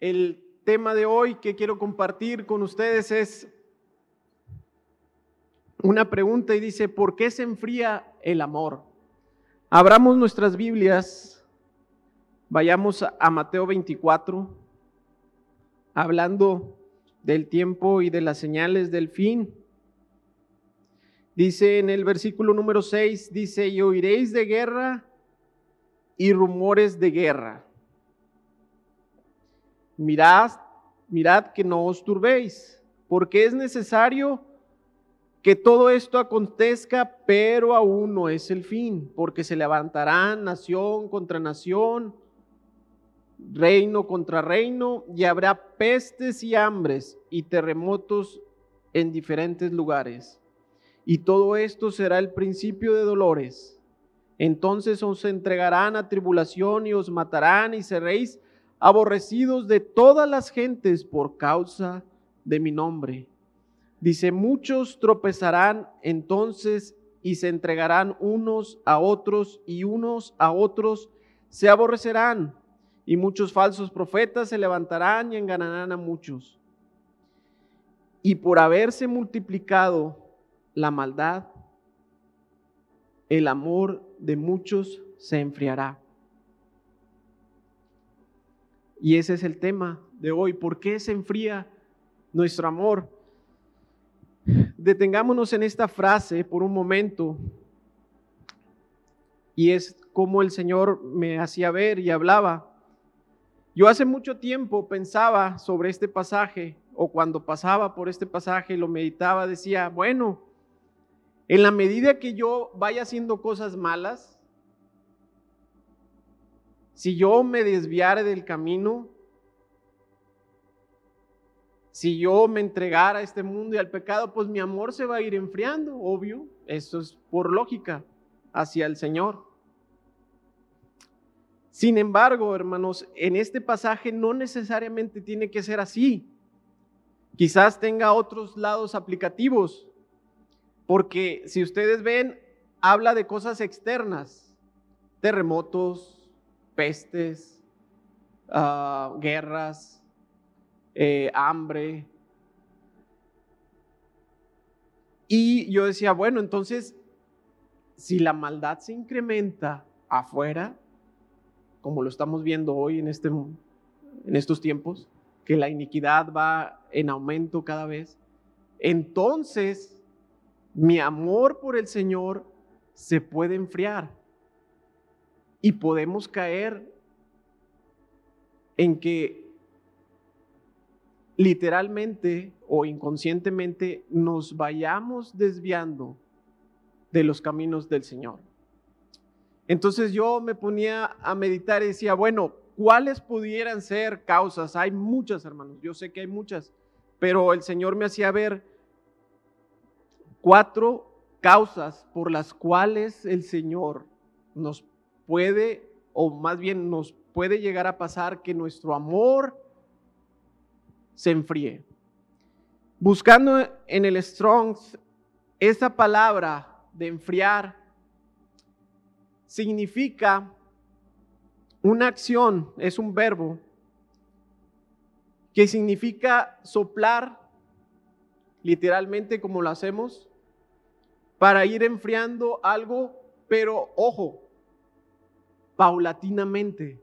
El tema de hoy que quiero compartir con ustedes es una pregunta y dice, ¿por qué se enfría el amor? Abramos nuestras Biblias, vayamos a Mateo 24, hablando del tiempo y de las señales del fin. Dice en el versículo número 6, dice, y oiréis de guerra y rumores de guerra. Mirad, mirad que no os turbéis, porque es necesario que todo esto acontezca, pero aún no es el fin, porque se levantarán nación contra nación, reino contra reino, y habrá pestes y hambres y terremotos en diferentes lugares. Y todo esto será el principio de dolores. Entonces os entregarán a tribulación y os matarán y seréis aborrecidos de todas las gentes por causa de mi nombre. Dice, muchos tropezarán entonces y se entregarán unos a otros y unos a otros se aborrecerán y muchos falsos profetas se levantarán y enganarán a muchos. Y por haberse multiplicado la maldad, el amor de muchos se enfriará. Y ese es el tema de hoy. ¿Por qué se enfría nuestro amor? Detengámonos en esta frase por un momento. Y es como el Señor me hacía ver y hablaba. Yo hace mucho tiempo pensaba sobre este pasaje o cuando pasaba por este pasaje lo meditaba, decía, bueno, en la medida que yo vaya haciendo cosas malas, si yo me desviare del camino, si yo me entregara a este mundo y al pecado, pues mi amor se va a ir enfriando, obvio, eso es por lógica, hacia el Señor. Sin embargo, hermanos, en este pasaje no necesariamente tiene que ser así. Quizás tenga otros lados aplicativos. Porque si ustedes ven, habla de cosas externas, terremotos, pestes, ah, guerras, eh, hambre. Y yo decía, bueno, entonces, si la maldad se incrementa afuera, como lo estamos viendo hoy en, este, en estos tiempos, que la iniquidad va en aumento cada vez, entonces mi amor por el Señor se puede enfriar y podemos caer en que literalmente o inconscientemente nos vayamos desviando de los caminos del Señor. Entonces yo me ponía a meditar y decía, bueno, ¿cuáles pudieran ser causas? Hay muchas, hermanos, yo sé que hay muchas, pero el Señor me hacía ver cuatro causas por las cuales el Señor nos puede, o más bien nos puede llegar a pasar que nuestro amor se enfríe. Buscando en el Strong esa palabra de enfriar significa una acción, es un verbo que significa soplar, literalmente como lo hacemos, para ir enfriando algo, pero ojo, paulatinamente.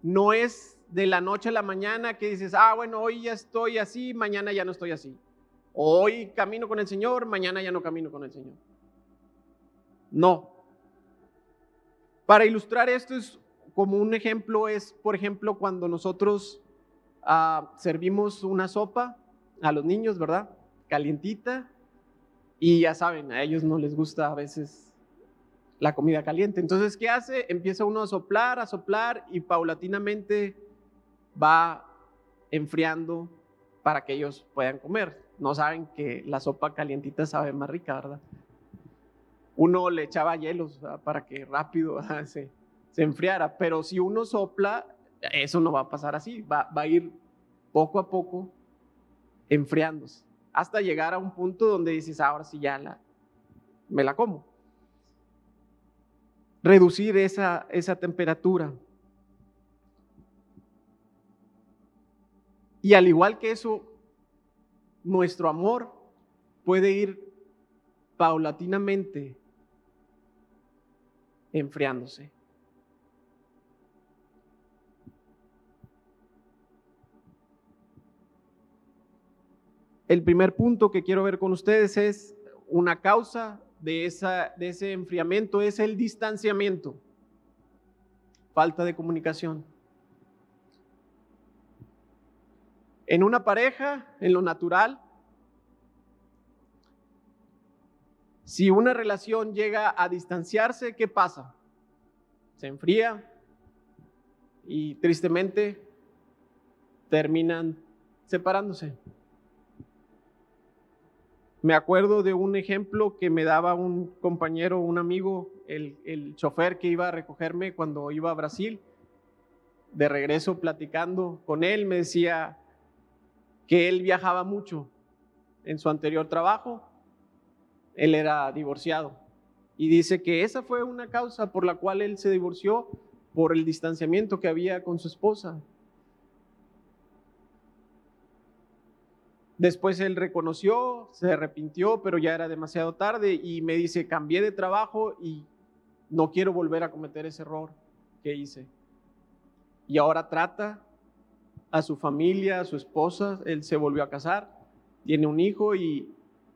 No es de la noche a la mañana que dices, ah, bueno, hoy ya estoy así, mañana ya no estoy así. Hoy camino con el Señor, mañana ya no camino con el Señor. No. Para ilustrar esto es como un ejemplo es, por ejemplo, cuando nosotros ah, servimos una sopa a los niños, ¿verdad? Calientita, y ya saben, a ellos no les gusta a veces la comida caliente. Entonces, ¿qué hace? Empieza uno a soplar, a soplar y paulatinamente va enfriando para que ellos puedan comer. No saben que la sopa calientita sabe más rica, ¿verdad? Uno le echaba hielos para que rápido se, se, enfriara, pero si uno sopla, eso no va a pasar así, va, va a ir poco a poco enfriándose hasta llegar a un punto donde dices, ahora sí ya la, me la como. Reducir esa, esa temperatura. Y al igual que eso, nuestro amor puede ir paulatinamente enfriándose. El primer punto que quiero ver con ustedes es una causa de, esa, de ese enfriamiento, es el distanciamiento, falta de comunicación. En una pareja, en lo natural, si una relación llega a distanciarse, ¿qué pasa? Se enfría y tristemente terminan separándose. Me acuerdo de un ejemplo que me daba un compañero, un amigo, el, el, chofer que iba a recogerme cuando iba a Brasil. De regreso platicando con él, me decía que él viajaba mucho en su anterior trabajo. Él era divorciado. Y dice que esa fue una causa por la cual él se divorció, por el distanciamiento que había con su esposa. Después él reconoció, se arrepintió, pero ya era demasiado tarde y me dice, cambié de trabajo y no quiero volver a cometer ese error que hice. Y ahora trata a su familia, a su esposa, él se volvió a casar, tiene un hijo y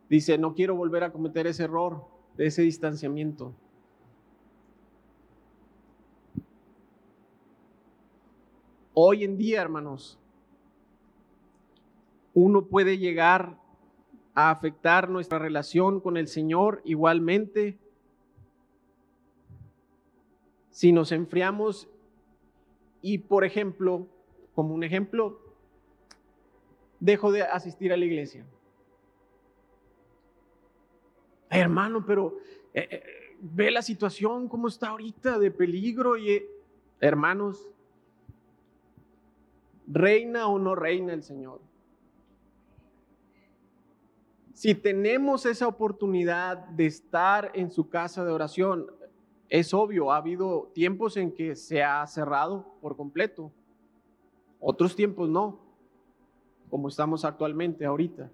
dice, no quiero volver a cometer ese error ese distanciamiento. Hoy en día, hermanos, uno puede llegar a afectar nuestra relación con el Señor igualmente si nos enfriamos y, por ejemplo, como un ejemplo, dejo de asistir a la iglesia. hermano, pero eh, eh, ve la situación como está ahorita de peligro y eh, hermanos, reina o no reina el Señor. Si tenemos esa oportunidad de estar en su casa de oración, es obvio, ha habido tiempos en que se ha cerrado por completo, otros tiempos no, como estamos actualmente ahorita.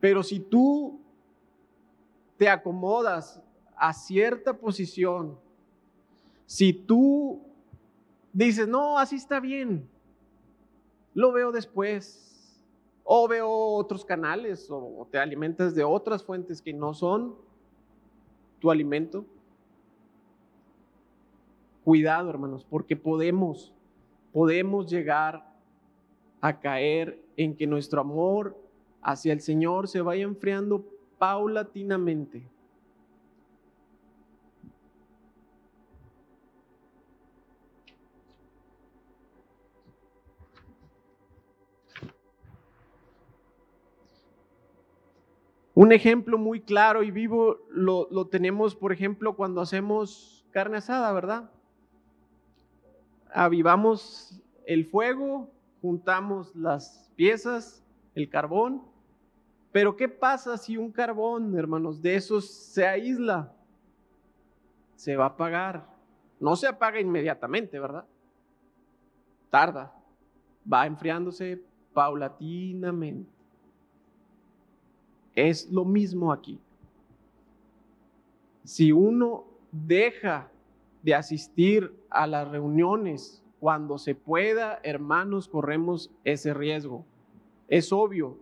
Pero si tú te acomodas a cierta posición, si tú dices, no, así está bien, lo veo después, o veo otros canales o te alimentas de otras fuentes que no son tu alimento. Cuidado, hermanos, porque podemos, podemos llegar a caer en que nuestro amor hacia el Señor se vaya enfriando paulatinamente. Un ejemplo muy claro y vivo lo, tenemos, por ejemplo, cuando hacemos carne asada, ¿verdad? Avivamos el fuego, juntamos las piezas, el carbón, pero ¿qué pasa si un carbón, hermanos, de esos se aísla? Se va a apagar. No se apaga inmediatamente, ¿verdad? Tarda. Va enfriándose paulatinamente. Es lo mismo aquí. Si uno deja de asistir a las reuniones cuando se pueda, hermanos, corremos ese riesgo. Es obvio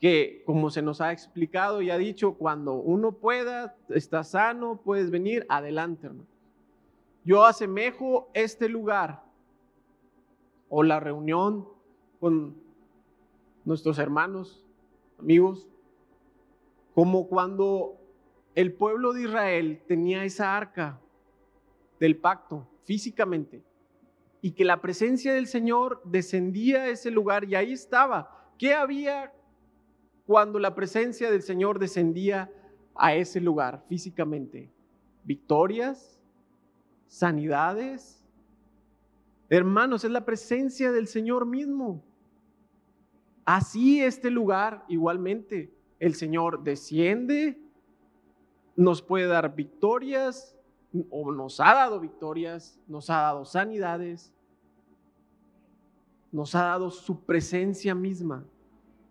que, como se nos ha explicado y ha dicho, cuando uno pueda, está sano, puedes venir, adelante, hermano. Yo asemejo este lugar o la reunión con nuestros hermanos amigos, como cuando el pueblo de Israel tenía esa arca del pacto físicamente y que la presencia del Señor descendía a ese lugar y ahí estaba. ¿Qué había cuando la presencia del Señor descendía a ese lugar físicamente? Victorias, sanidades. Hermanos, es la presencia del Señor mismo. Así este lugar igualmente, el Señor desciende, nos puede dar victorias, o nos ha dado victorias, nos ha dado sanidades. nos ha dado su presencia misma,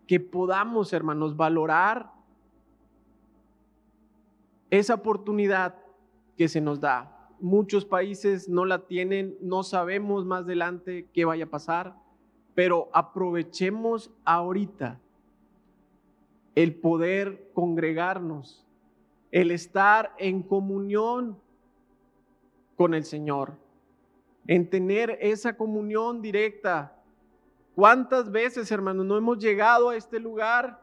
que podamos, hermanos, valorar esa oportunidad que se nos da. Muchos países no la tienen, no sabemos más adelante qué vaya a pasar, pero aprovechemos ahorita el poder congregarnos, el estar en comunión con el Señor, en tener esa comunión directa. ¿Cuántas veces, hermanos, no hemos llegado a este lugar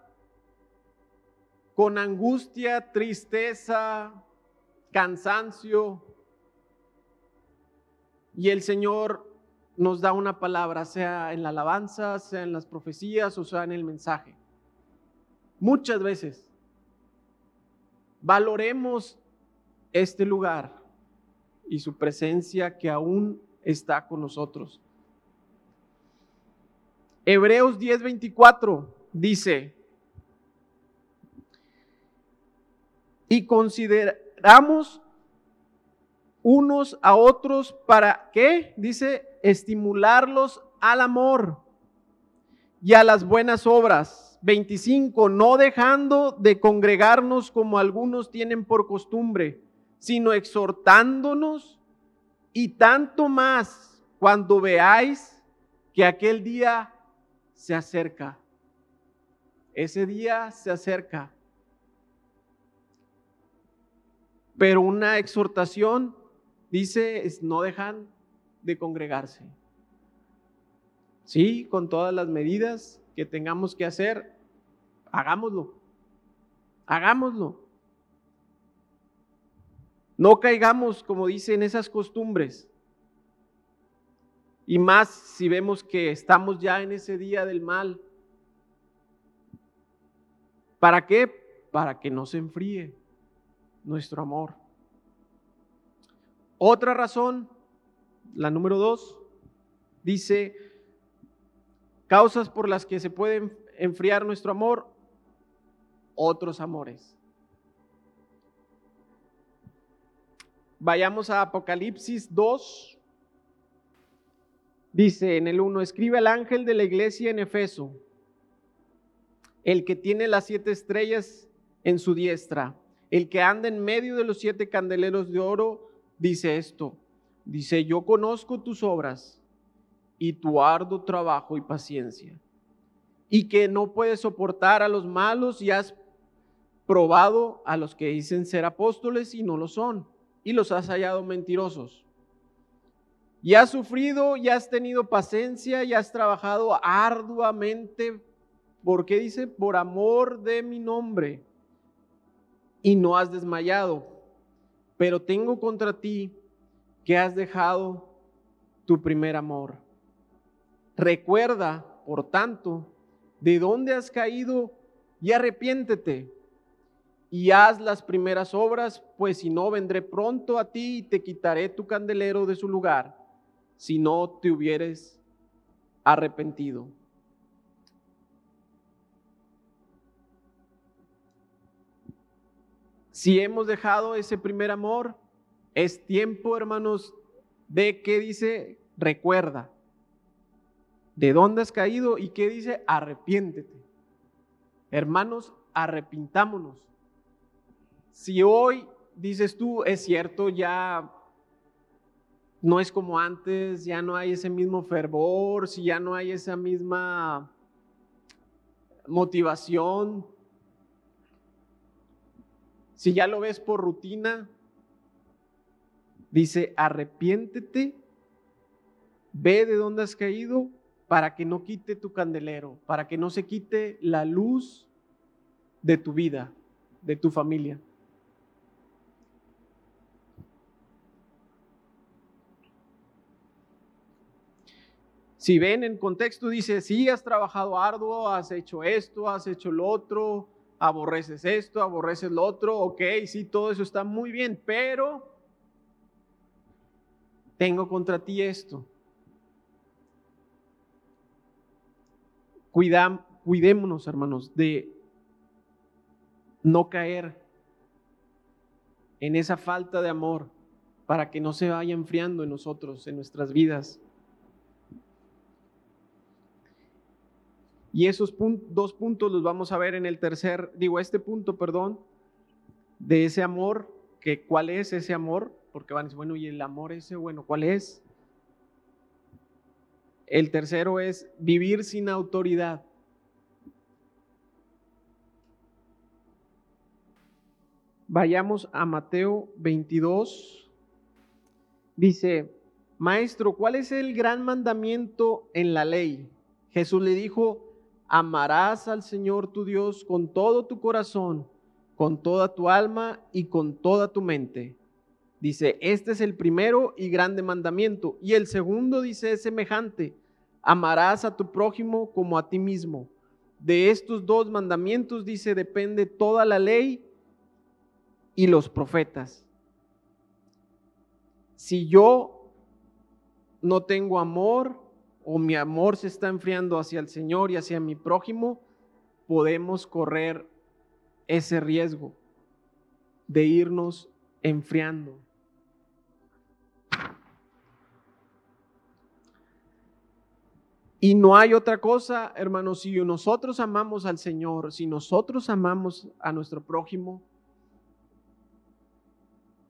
con angustia, tristeza, cansancio? Y el Señor nos da una palabra, sea en la alabanza, sea en las profecías o sea en el mensaje. Muchas veces. Valoremos este lugar y su presencia que aún está con nosotros. Hebreos 10:24 dice, y consideramos unos a otros para qué? Dice, estimularlos al amor y a las buenas obras. 25, no dejando de congregarnos como algunos tienen por costumbre, sino exhortándonos y tanto más cuando veáis que aquel día se acerca. Ese día se acerca. Pero una exhortación dice, es no dejan de congregarse. Sí, con todas las medidas que tengamos que hacer, hagámoslo. Hagámoslo. No caigamos, como dicen, esas costumbres. Y más si vemos que estamos ya en ese día del mal. ¿Para qué? Para que no se enfríe nuestro amor. Otra razón, la número dos, dice, causas por las que se puede enfriar nuestro amor, otros amores. Vayamos a Apocalipsis 2. Dice en el 1, escribe al ángel de la iglesia en Efeso, el que tiene las siete estrellas en su diestra, el que anda en medio de los siete candeleros de oro, dice esto. Dice, yo conozco tus obras y tu arduo trabajo y paciencia, y que no puedes soportar a los malos y has probado a los que dicen ser apóstoles y no lo son y los has hallado mentirosos. Y has sufrido y has tenido paciencia y has trabajado arduamente, porque dice, por amor de mi nombre, y no has desmayado. Pero tengo contra ti que has dejado tu primer amor. Recuerda, por tanto, de dónde has caído y arrepiéntete y haz las primeras obras, pues si no, vendré pronto a ti y te quitaré tu candelero de su lugar, si no te hubieres arrepentido. Si hemos dejado ese primer amor, es tiempo, hermanos, de que dice, recuerda, de dónde has caído y qué dice, arrepiéntete. Hermanos, arrepintámonos. Si hoy dices tú, es cierto, ya no es como antes, ya no hay ese mismo fervor, si ya no hay esa misma motivación, si ya lo ves por rutina, dice, arrepiéntete, ve de dónde has caído para que no quite tu candelero, para que no se quite la luz de tu vida, de tu familia. Si ven en contexto, dice, sí, has trabajado arduo, has hecho esto, has hecho lo otro, aborreces esto, aborreces lo otro, ok, sí, todo eso está muy bien, pero tengo contra ti esto. cuidémonos, hermanos, de no caer en esa falta de amor para que no se vaya enfriando en nosotros, en nuestras vidas. Y esos dos puntos los vamos a ver en el tercer, digo, este punto, perdón, de ese amor, que cuál es ese amor, porque van a decir, bueno, y el amor ese, bueno, ¿cuál es? El tercero es vivir sin autoridad. Vayamos a Mateo 22. Dice, Maestro, ¿cuál es el gran mandamiento en la ley? Jesús le dijo, amarás al Señor tu Dios con todo tu corazón, con toda tu alma y con toda tu mente. Dice, este es el primero y grande mandamiento. Y el segundo dice es semejante, amarás a tu prójimo como a ti mismo. De estos dos mandamientos, dice, depende toda la ley y los profetas. Si yo no tengo amor o mi amor se está enfriando hacia el Señor y hacia mi prójimo, podemos correr ese riesgo de irnos enfriando. Y no hay otra cosa, hermanos, si nosotros amamos al Señor, si nosotros amamos a nuestro prójimo,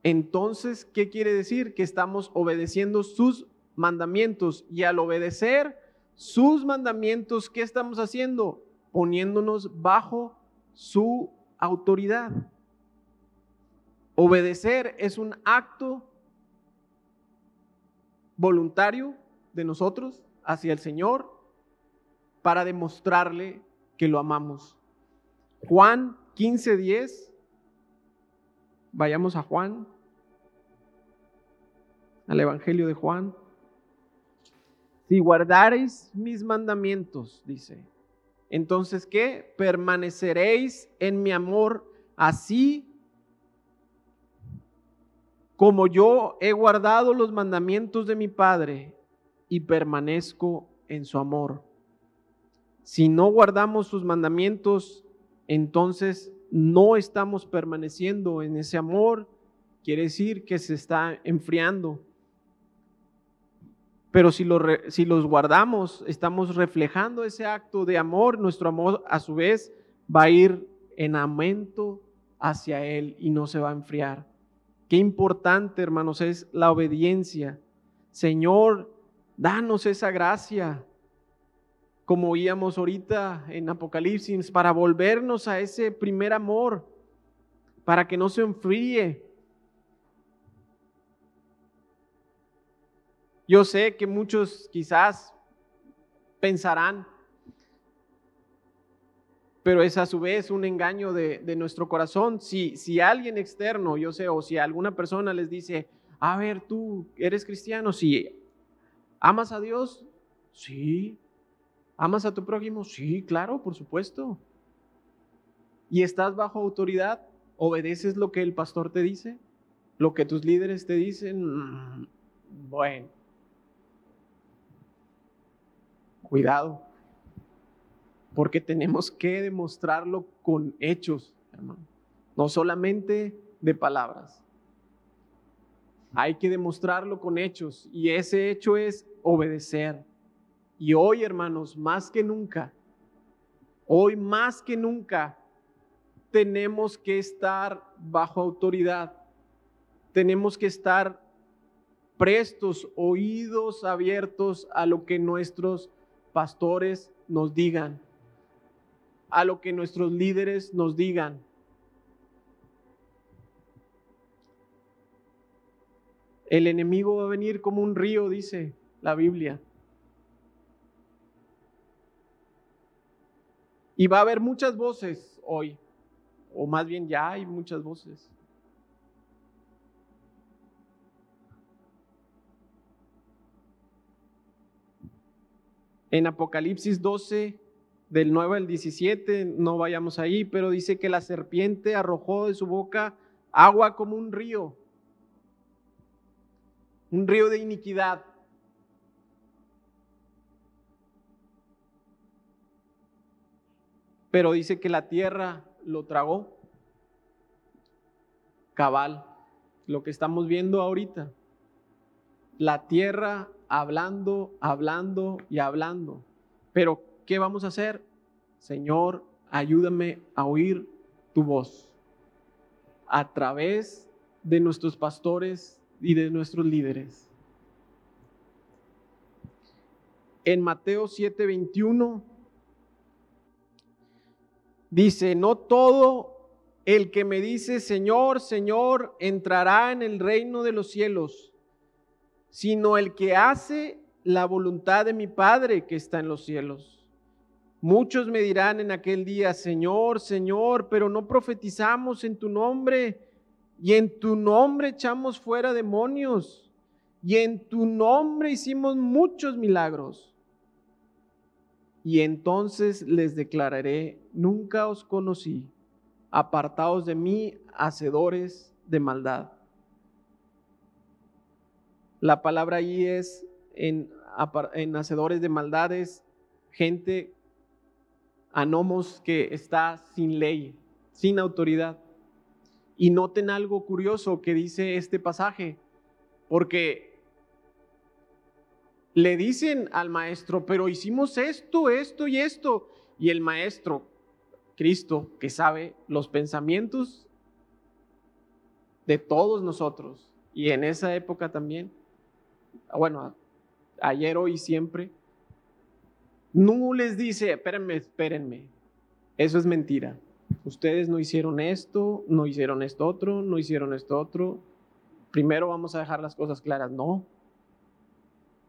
entonces, ¿qué quiere decir? Que estamos obedeciendo sus mandamientos y al obedecer sus mandamientos, ¿qué estamos haciendo? Poniéndonos bajo su autoridad. Obedecer es un acto voluntario de nosotros hacia el Señor para demostrarle que lo amamos. Juan 15:10. Vayamos a Juan, al Evangelio de Juan. Si guardareis mis mandamientos, dice, entonces ¿qué? Permaneceréis en mi amor así como yo he guardado los mandamientos de mi Padre y permanezco en su amor. Si no guardamos sus mandamientos, entonces no estamos permaneciendo en ese amor. Quiere decir que se está enfriando. Pero si, si los guardamos, estamos reflejando ese acto de amor. Nuestro amor a su vez va a ir en aumento hacia Él y no se va a enfriar. Qué importante, hermanos, es la obediencia. Señor, Danos esa gracia, como oíamos ahorita en Apocalipsis, para volvernos a ese primer amor, para que no se enfríe. Yo sé que muchos quizás pensarán, pero es a su vez un engaño de, de, nuestro corazón. Si, si alguien externo, yo sé, o si alguna persona les dice, a ver, tú eres cristiano, si ¿Amas a Dios? Sí. ¿Amas a tu prójimo? Sí, claro, por supuesto. ¿Y estás bajo autoridad? ¿Obedeces lo que el pastor te dice? ¿Lo que tus líderes te dicen? Mm, bueno. Cuidado. Porque tenemos que demostrarlo con hechos, hermano. No solamente de palabras. Hay que demostrarlo con hechos y ese hecho es obedecer. Y hoy, hermanos, más que nunca, hoy más que nunca, tenemos que estar bajo autoridad. Tenemos que estar prestos, oídos abiertos a lo que nuestros pastores nos digan, a lo que nuestros líderes nos digan. El enemigo va a venir como un río, dice la Biblia. Y va a haber muchas voces hoy, o más bien ya hay muchas voces. En Apocalipsis 12, del 9 al 17, no vayamos ahí, pero dice que la serpiente arrojó de su boca agua como un río un río de iniquidad. Pero dice que la tierra lo tragó. Cabal, lo que estamos viendo ahorita. La tierra hablando, hablando y hablando. Pero, ¿qué vamos a hacer? Señor, ayúdame a oír tu voz a través de nuestros pastores y de nuestros líderes. En Mateo 7:21 dice, no todo el que me dice, Señor, Señor, entrará en el reino de los cielos, sino el que hace la voluntad de mi Padre que está en los cielos. Muchos me dirán en aquel día, Señor, Señor, pero no profetizamos en tu nombre, y en tu nombre echamos fuera demonios, y en tu nombre hicimos muchos milagros. Y entonces les declararé, nunca os conocí apartados de mí, hacedores de maldad. La palabra ahí es en, en hacedores de maldades, gente, anomos que está sin ley, sin autoridad. Y noten algo curioso que dice este pasaje, porque le dicen al maestro, pero hicimos esto, esto y esto. Y el maestro, Cristo que sabe los pensamientos de todos nosotros y en esa época también, bueno, ayer, hoy, siempre, no les dice, espérenme, espérenme, eso es mentira. Ustedes no hicieron esto, no hicieron esto otro, no hicieron esto otro. Primero vamos a dejar las cosas claras. No,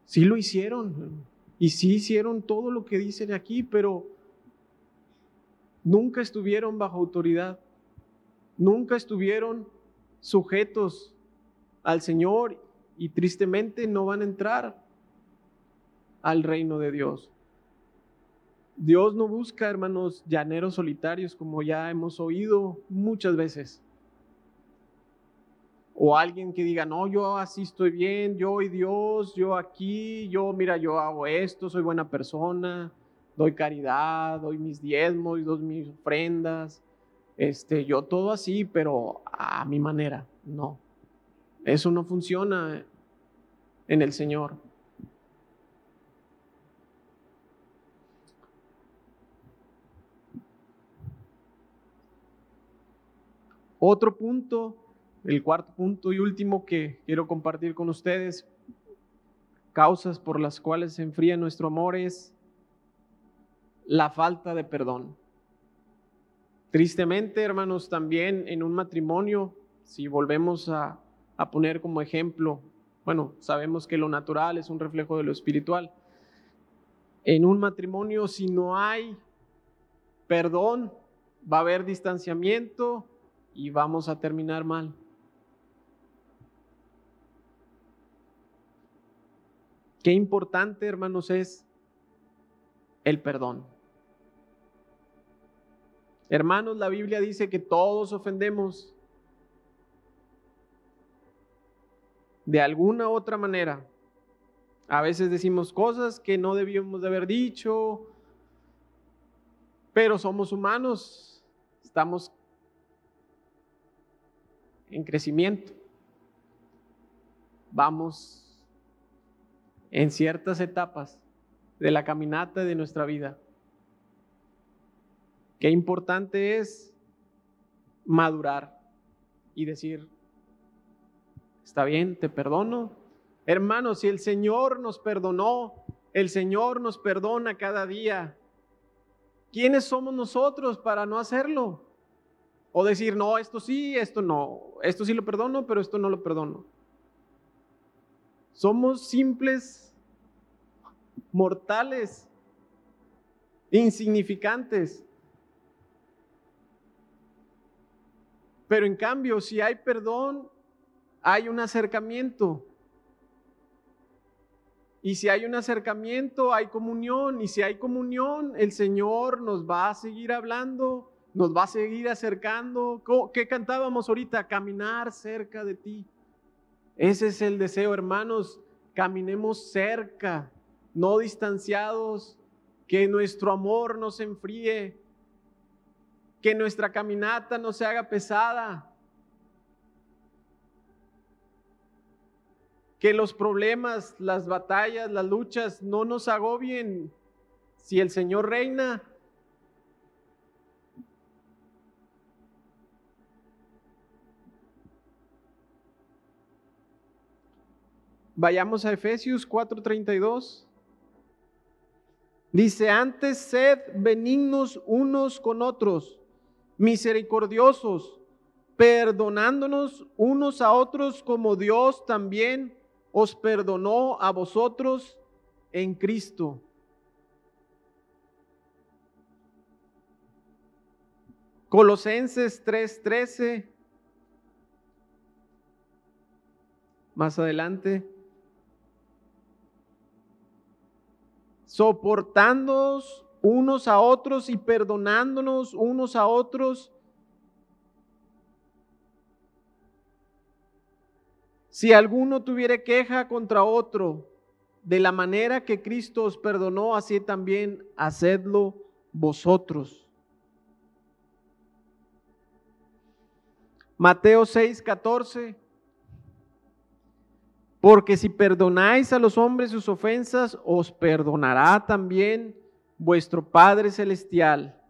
sí lo hicieron y sí hicieron todo lo que dicen aquí, pero nunca estuvieron bajo autoridad, nunca estuvieron sujetos al Señor y tristemente no van a entrar al reino de Dios. Dios no busca, hermanos, llaneros solitarios, como ya hemos oído muchas veces. O alguien que diga, no, yo así estoy bien, yo y Dios, yo aquí, yo, mira, yo hago esto, soy buena persona, doy caridad, doy mis diezmos, doy mis ofrendas, este, yo todo así, pero a mi manera, no. Eso no funciona en el Señor. Otro punto, el cuarto punto y último que quiero compartir con ustedes, causas por las cuales se enfría nuestro amor es la falta de perdón. Tristemente, hermanos, también en un matrimonio, si volvemos a, poner como ejemplo, bueno, sabemos que lo natural es un reflejo de lo espiritual. En un matrimonio, si no hay perdón, va a haber distanciamiento y vamos a terminar mal. Qué importante, hermanos, es el perdón. Hermanos, la Biblia dice que todos ofendemos de alguna u otra manera. A veces decimos cosas que no debíamos de haber dicho, pero somos humanos, estamos en crecimiento. Vamos en ciertas etapas de la caminata de nuestra vida. Qué importante es madurar y decir, está bien, te perdono. Hermanos, si el Señor nos perdonó, el Señor nos perdona cada día. ¿Quiénes somos nosotros para no hacerlo? O decir, no, esto sí, esto no, esto sí lo perdono, pero esto no lo perdono. Somos simples mortales, insignificantes. Pero en cambio, si hay perdón, hay un acercamiento. Y si hay un acercamiento, hay comunión. Y si hay comunión, el Señor nos va a seguir hablando, nos va a seguir acercando. ¿Qué cantábamos ahorita? Caminar cerca de ti. Ese es el deseo, hermanos. Caminemos cerca, no distanciados. Que nuestro amor no se enfríe, que nuestra caminata no se haga pesada, que los problemas, las batallas, las luchas no nos agobien. Si el Señor reina, Vayamos a Efesios 4:32. Dice, antes sed benignos unos con otros, misericordiosos, perdonándonos unos a otros como Dios también os perdonó a vosotros en Cristo. Colosenses 3:13. Más adelante. Soportándonos unos a otros y perdonándonos unos a otros. Si alguno tuviere queja contra otro, de la manera que Cristo os perdonó, así también hacedlo vosotros. Mateo 6, 14. Porque si perdonáis a los hombres sus ofensas, os perdonará también vuestro Padre Celestial.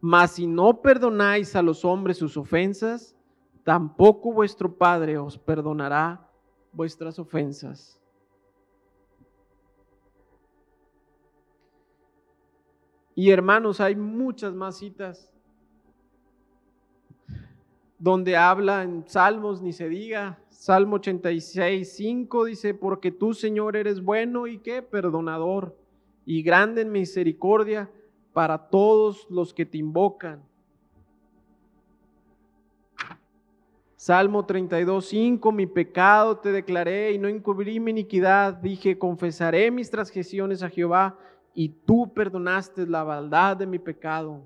Mas si no perdonáis a los hombres sus ofensas, tampoco vuestro Padre os perdonará vuestras ofensas. Y hermanos, hay muchas más citas donde habla en Salmos, ni se diga. Salmo 86, 5 dice, porque tú, Señor, eres bueno y qué, perdonador y grande en misericordia para todos los que te invocan. Salmo 32, 5, mi pecado te declaré y no encubrí mi iniquidad. Dije, confesaré mis transgresiones a Jehová y tú perdonaste la maldad de mi pecado.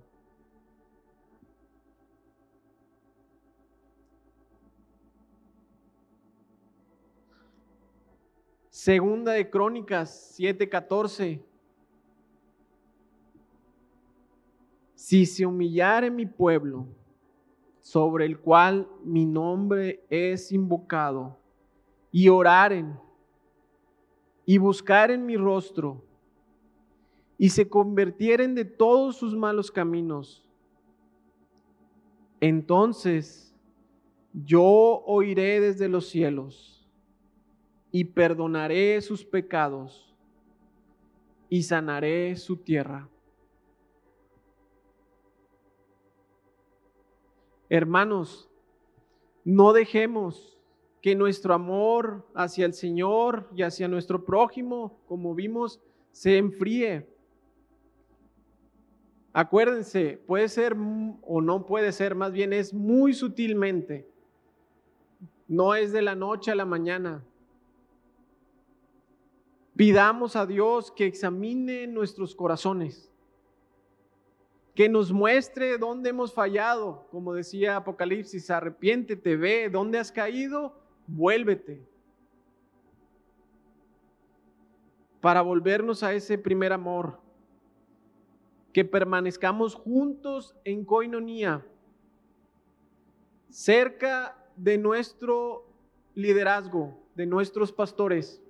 Segunda de Crónicas 7:14. Si se humillare mi pueblo, sobre el cual mi nombre es invocado, y oraren, y buscaren mi rostro, y se convirtieren de todos sus malos caminos, entonces yo oiré desde los cielos y perdonaré sus pecados y sanaré su tierra. Hermanos, no dejemos que nuestro amor hacia el Señor y hacia nuestro prójimo, como vimos, se enfríe. Acuérdense, puede ser o no puede ser, más bien es muy sutilmente. No es de la noche a la mañana. Pidamos a Dios que examine nuestros corazones, que nos muestre dónde hemos fallado, como decía Apocalipsis, arrepiéntete, ve, dónde has caído, vuélvete. Para volvernos a ese primer amor, que permanezcamos juntos en coinonía, cerca de nuestro liderazgo, de nuestros pastores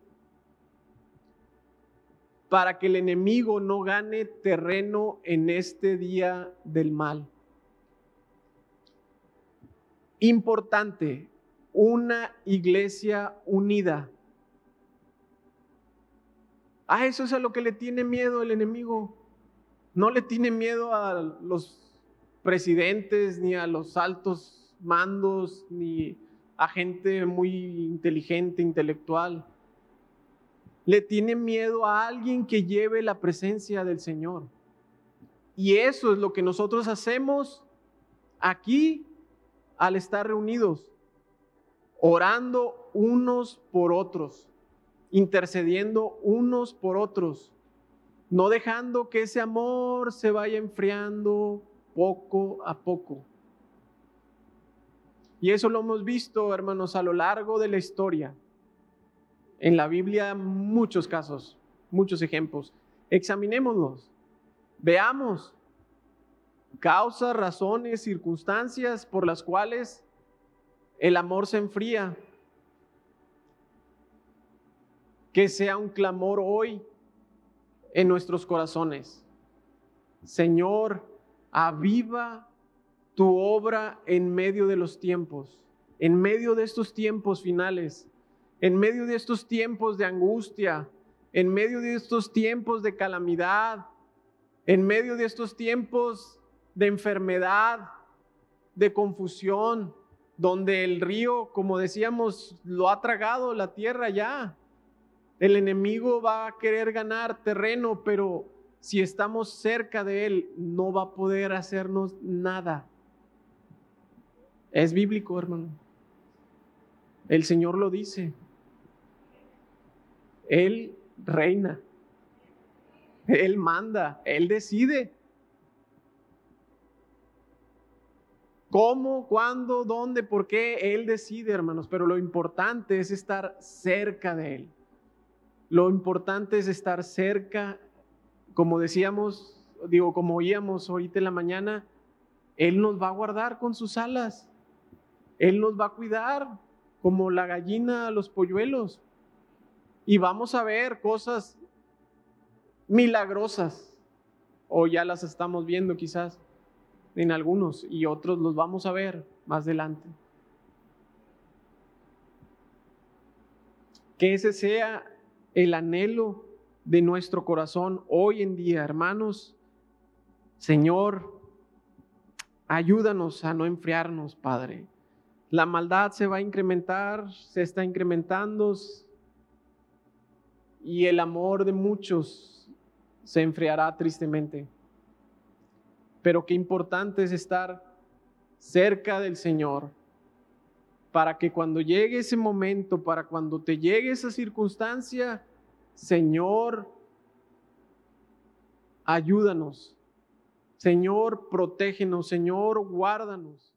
para que el enemigo no gane terreno en este día del mal. Importante, una iglesia unida. A eso es a lo que le tiene miedo el enemigo. No le tiene miedo a los presidentes, ni a los altos mandos, ni a gente muy inteligente, intelectual le tiene miedo a alguien que lleve la presencia del Señor. Y eso es lo que nosotros hacemos aquí al estar reunidos, orando unos por otros, intercediendo unos por otros, no dejando que ese amor se vaya enfriando poco a poco. Y eso lo hemos visto, hermanos, a lo largo de la historia. En la Biblia muchos casos, muchos ejemplos. Examinémoslos, veamos causas, razones, circunstancias por las cuales el amor se enfría. Que sea un clamor hoy en nuestros corazones. Señor, aviva tu obra en medio de los tiempos, en medio de estos tiempos finales en medio de estos tiempos de angustia, en medio de estos tiempos de calamidad, en medio de estos tiempos de enfermedad, de confusión, donde el río, como decíamos, lo ha tragado la tierra ya. El enemigo va a querer ganar terreno, pero si estamos cerca de él, no va a poder hacernos nada. Es bíblico, hermano. El Señor lo dice. Él reina. Él manda. Él decide. ¿Cómo, cuándo, dónde, por qué? Él decide, hermanos. Pero lo importante es estar cerca de Él. Lo importante es estar cerca, como decíamos, digo, como oíamos ahorita en la mañana, Él nos va a guardar con sus alas. Él nos va a cuidar como la gallina a los polluelos. Y vamos a ver cosas milagrosas, o ya las estamos viendo quizás en algunos, y otros los vamos a ver más adelante. Que ese sea el anhelo de nuestro corazón hoy en día, hermanos. Señor, ayúdanos a no enfriarnos, Padre. La maldad se va a incrementar, se está incrementando y el amor de muchos se enfriará tristemente. Pero qué importante es estar cerca del Señor para que cuando llegue ese momento, para cuando te llegue esa circunstancia, Señor, ayúdanos. Señor, protégenos. Señor, guárdanos.